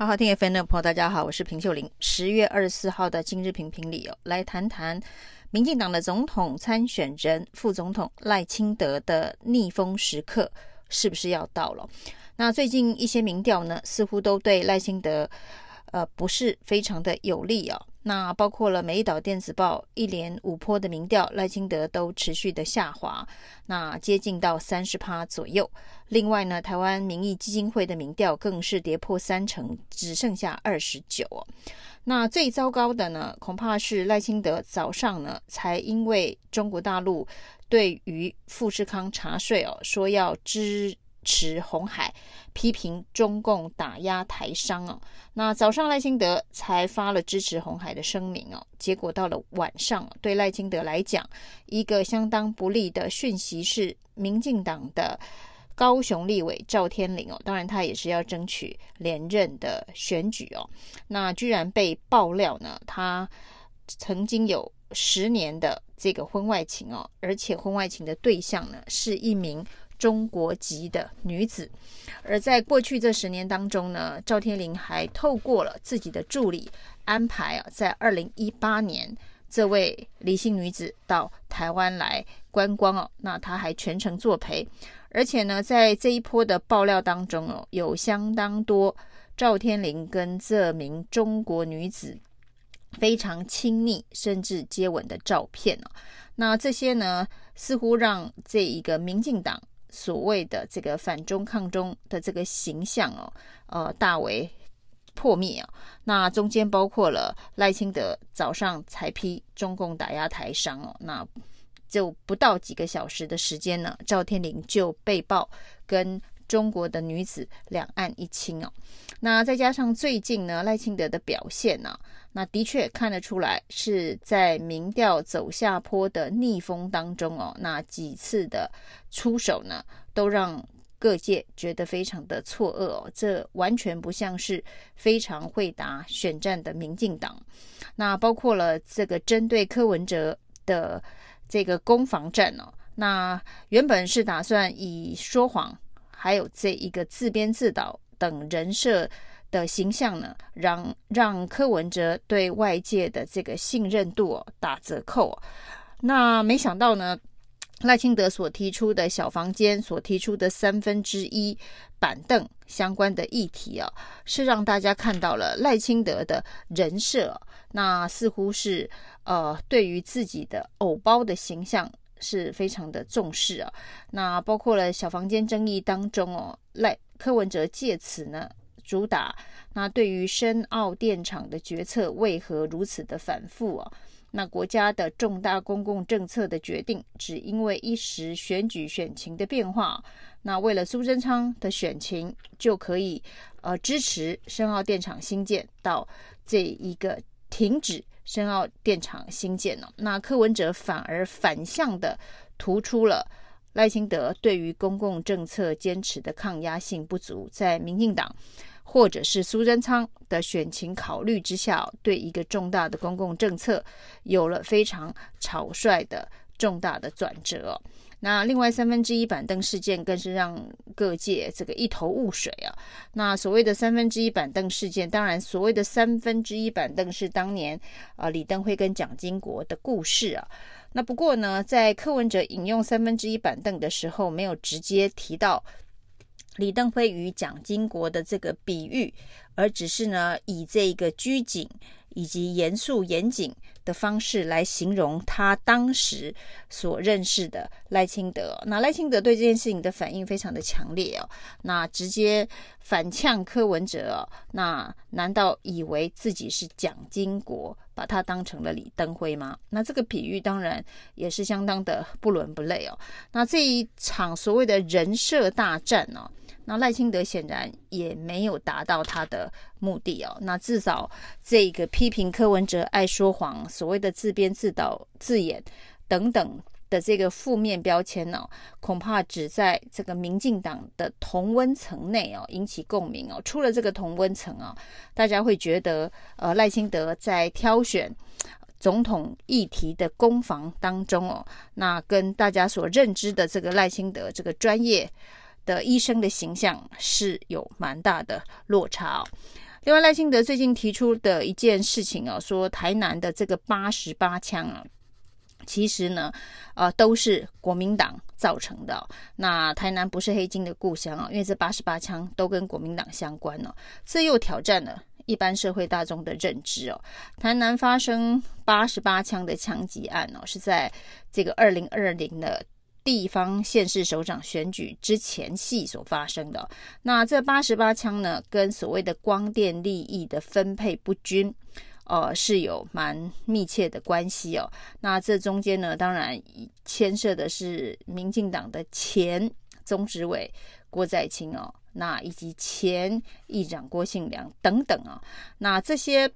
好好听 FM 的朋友，大家好，我是平秀玲。十月二十四号的今日评评理哦，来谈谈民进党的总统参选人、副总统赖清德的逆风时刻是不是要到了？那最近一些民调呢，似乎都对赖清德呃不是非常的有利哦。那包括了《美丽岛电子报》一连五波的民调，赖清德都持续的下滑，那接近到三十趴左右。另外呢，台湾民意基金会的民调更是跌破三成，只剩下二十九。那最糟糕的呢，恐怕是赖清德早上呢，才因为中国大陆对于富士康查税哦，说要支。持红海批评中共打压台商哦，那早上赖清德才发了支持红海的声明哦，结果到了晚上，对赖清德来讲，一个相当不利的讯息是，民进党的高雄立委赵天麟哦，当然他也是要争取连任的选举哦，那居然被爆料呢，他曾经有十年的这个婚外情哦，而且婚外情的对象呢是一名。中国籍的女子，而在过去这十年当中呢，赵天麟还透过了自己的助理安排啊，在二零一八年，这位李姓女子到台湾来观光哦，那她还全程作陪，而且呢，在这一波的爆料当中哦，有相当多赵天麟跟这名中国女子非常亲密甚至接吻的照片哦，那这些呢，似乎让这一个民进党。所谓的这个反中抗中的这个形象哦，呃，大为破灭啊。那中间包括了赖清德早上才批中共打压台商哦，那就不到几个小时的时间呢，赵天麟就被曝跟中国的女子两岸一清哦。那再加上最近呢，赖清德的表现呢，那的确看得出来是在民调走下坡的逆风当中哦。那几次的出手呢，都让各界觉得非常的错愕哦。这完全不像是非常会打选战的民进党。那包括了这个针对柯文哲的这个攻防战哦。那原本是打算以说谎。还有这一个自编自导等人设的形象呢，让让柯文哲对外界的这个信任度哦打折扣。那没想到呢，赖清德所提出的小房间所提出的三分之一板凳相关的议题啊，是让大家看到了赖清德的人设。那似乎是呃，对于自己的偶包的形象。是非常的重视啊，那包括了小房间争议当中哦，赖柯文哲借此呢主打，那对于深澳电厂的决策为何如此的反复啊？那国家的重大公共政策的决定，只因为一时选举选情的变化，那为了苏贞昌的选情就可以呃支持深澳电厂新建到这一个停止。深澳电厂新建呢，那柯文哲反而反向的突出了赖清德对于公共政策坚持的抗压性不足，在民进党或者是苏贞昌的选情考虑之下，对一个重大的公共政策有了非常草率的重大的转折。那另外三分之一板凳事件更是让各界这个一头雾水啊。那所谓的三分之一板凳事件，当然所谓的三分之一板凳是当年啊李登辉跟蒋经国的故事啊。那不过呢，在柯文哲引用三分之一板凳的时候，没有直接提到李登辉与蒋经国的这个比喻，而只是呢以这个拘谨以及严肃严谨的方式来形容他当时所认识的赖清德。那赖清德对这件事情的反应非常的强烈哦，那直接反呛柯文哲哦。那难道以为自己是蒋经国，把他当成了李登辉吗？那这个比喻当然也是相当的不伦不类哦。那这一场所谓的人设大战呢、哦？那赖清德显然也没有达到他的目的哦。那至少这个批评柯文哲爱说谎、所谓的自编自导自演等等的这个负面标签呢、哦，恐怕只在这个民进党的同温层内哦引起共鸣哦。出了这个同温层啊，大家会觉得呃赖清德在挑选总统议题的攻防当中哦，那跟大家所认知的这个赖清德这个专业的医生的形象是有蛮大的落差哦。另外，赖清德最近提出的一件事情啊，说台南的这个八十八枪啊，其实呢，呃，都是国民党造成的。那台南不是黑金的故乡啊，因为这八十八枪都跟国民党相关哦，这又挑战了一般社会大众的认知哦。台南发生八十八枪的枪击案哦，是在这个二零二零的。地方县市首长选举之前夕所发生的，那这八十八枪呢，跟所谓的光电利益的分配不均，呃，是有蛮密切的关系哦。那这中间呢，当然牵涉的是民进党的前中执委郭在清哦，那以及前议长郭信良等等啊、哦，那这些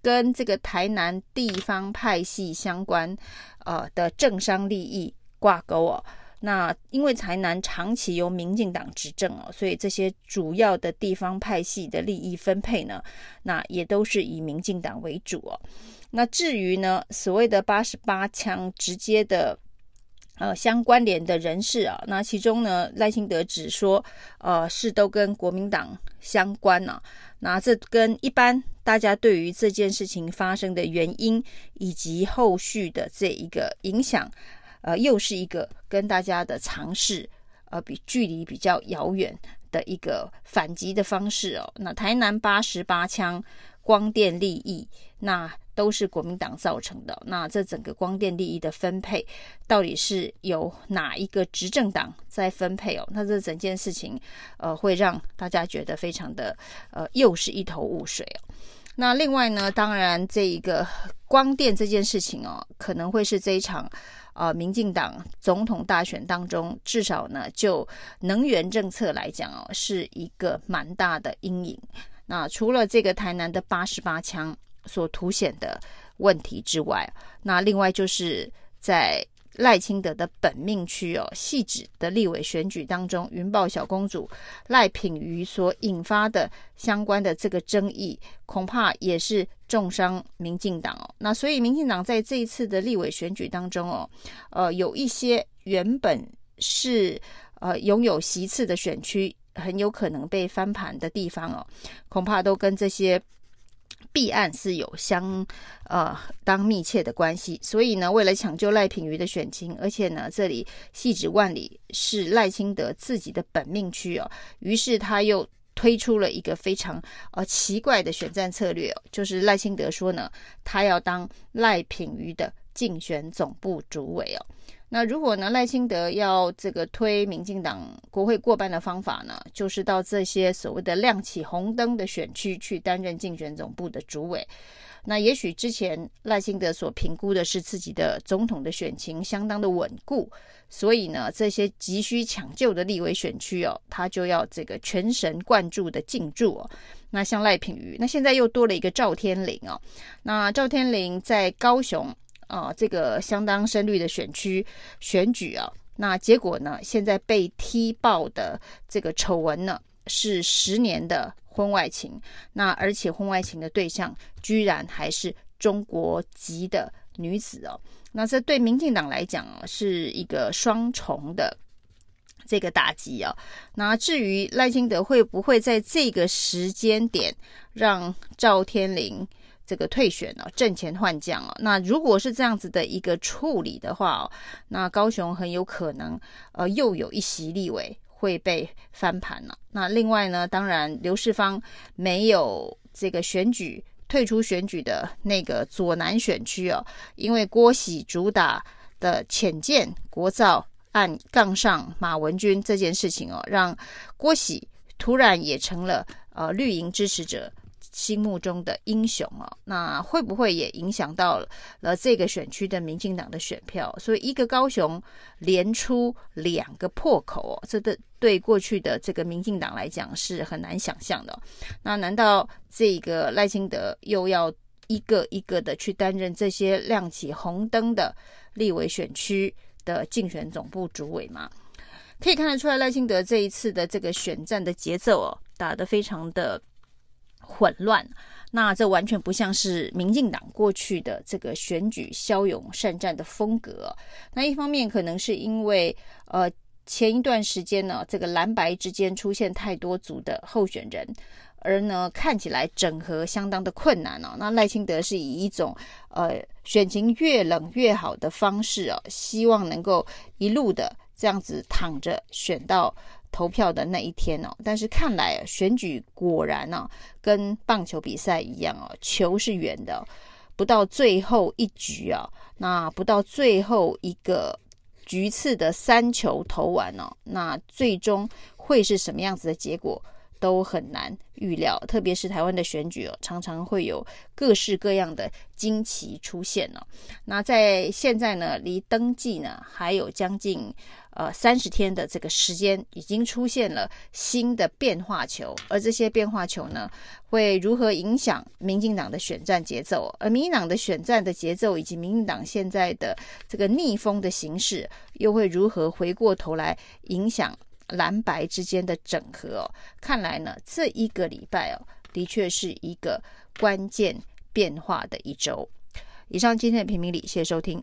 跟这个台南地方派系相关呃的政商利益。挂钩哦，那因为台南长期由民进党执政哦，所以这些主要的地方派系的利益分配呢，那也都是以民进党为主哦。那至于呢，所谓的八十八枪直接的呃相关联的人士啊，那其中呢赖清德只说呃是都跟国民党相关呢、啊，那这跟一般大家对于这件事情发生的原因以及后续的这一个影响。呃，又是一个跟大家的尝试，呃，比距离比较遥远的一个反击的方式哦。那台南八十八枪光电利益，那都是国民党造成的。那这整个光电利益的分配，到底是由哪一个执政党在分配哦？那这整件事情，呃，会让大家觉得非常的，呃，又是一头雾水哦。那另外呢，当然这一个光电这件事情哦，可能会是这一场。啊，民进党总统大选当中，至少呢，就能源政策来讲哦，是一个蛮大的阴影。那除了这个台南的八十八枪所凸显的问题之外，那另外就是在。赖清德的本命区哦，汐止的立委选举当中，云豹小公主赖品妤所引发的相关的这个争议，恐怕也是重伤民进党哦。那所以，民进党在这一次的立委选举当中哦，呃，有一些原本是呃拥有席次的选区，很有可能被翻盘的地方哦，恐怕都跟这些。弊案是有相呃当密切的关系，所以呢，为了抢救赖品妤的选情，而且呢，这里汐止万里是赖清德自己的本命区哦，于是他又推出了一个非常呃奇怪的选战策略哦，就是赖清德说呢，他要当赖品妤的竞选总部主委哦。那如果呢，赖清德要这个推民进党国会过半的方法呢，就是到这些所谓的亮起红灯的选区去担任竞选总部的主委。那也许之前赖清德所评估的是自己的总统的选情相当的稳固，所以呢，这些急需抢救的立委选区哦，他就要这个全神贯注的进驻哦。那像赖品妤，那现在又多了一个赵天麟哦。那赵天麟在高雄。啊，这个相当深绿的选区选举啊，那结果呢？现在被踢爆的这个丑闻呢，是十年的婚外情，那而且婚外情的对象居然还是中国籍的女子哦，那这对民进党来讲啊，是一个双重的这个打击啊。那至于赖清德会不会在这个时间点让赵天麟？这个退选了，阵前换将哦。那如果是这样子的一个处理的话哦，那高雄很有可能呃又有一席立委会被翻盘了。那另外呢，当然刘世芳没有这个选举退出选举的那个左南选区哦，因为郭喜主打的浅见国造案杠上马文君这件事情哦，让郭喜突然也成了呃绿营支持者。心目中的英雄哦，那会不会也影响到了这个选区的民进党的选票？所以一个高雄连出两个破口哦，这对对过去的这个民进党来讲是很难想象的。那难道这个赖清德又要一个一个的去担任这些亮起红灯的立委选区的竞选总部主委吗？可以看得出来，赖清德这一次的这个选战的节奏哦，打得非常的。混乱，那这完全不像是民进党过去的这个选举骁勇善战的风格。那一方面可能是因为呃前一段时间呢，这个蓝白之间出现太多组的候选人，而呢看起来整合相当的困难哦。那赖清德是以一种呃选情越冷越好的方式哦，希望能够一路的这样子躺着选到投票的那一天哦。但是看来啊选举果然呢、哦，跟棒球比赛一样哦，球是圆的，不到最后一局啊，那不到最后一个。局次的三球投完哦，那最终会是什么样子的结果都很难预料。特别是台湾的选举哦，常常会有各式各样的惊奇出现哦。那在现在呢，离登记呢还有将近。呃，三十天的这个时间，已经出现了新的变化球，而这些变化球呢，会如何影响民进党的选战节奏？而民进党的选战的节奏，以及民进党现在的这个逆风的形势，又会如何回过头来影响蓝白之间的整合？哦，看来呢，这一个礼拜哦，的确是一个关键变化的一周。以上今天的评评理，谢谢收听。